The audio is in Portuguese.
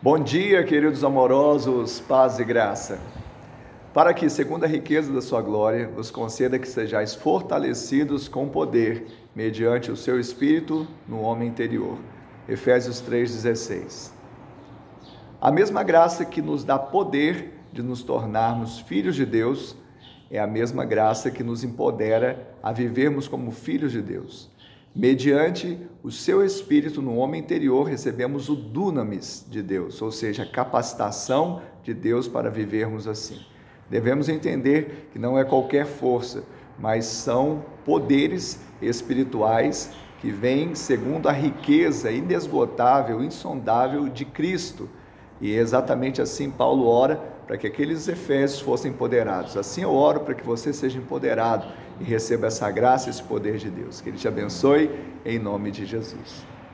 Bom dia, queridos amorosos, paz e graça. Para que, segundo a riqueza da sua glória, vos conceda que sejais fortalecidos com poder, mediante o seu espírito no homem interior. Efésios 3:16. A mesma graça que nos dá poder de nos tornarmos filhos de Deus é a mesma graça que nos empodera a vivermos como filhos de Deus. Mediante o seu espírito no homem interior, recebemos o dunamis de Deus, ou seja, a capacitação de Deus para vivermos assim. Devemos entender que não é qualquer força, mas são poderes espirituais que vêm segundo a riqueza inesgotável, insondável de Cristo. E é exatamente assim Paulo ora para que aqueles efésios fossem empoderados. Assim eu oro para que você seja empoderado e receba essa graça, esse poder de Deus. Que Ele te abençoe em nome de Jesus.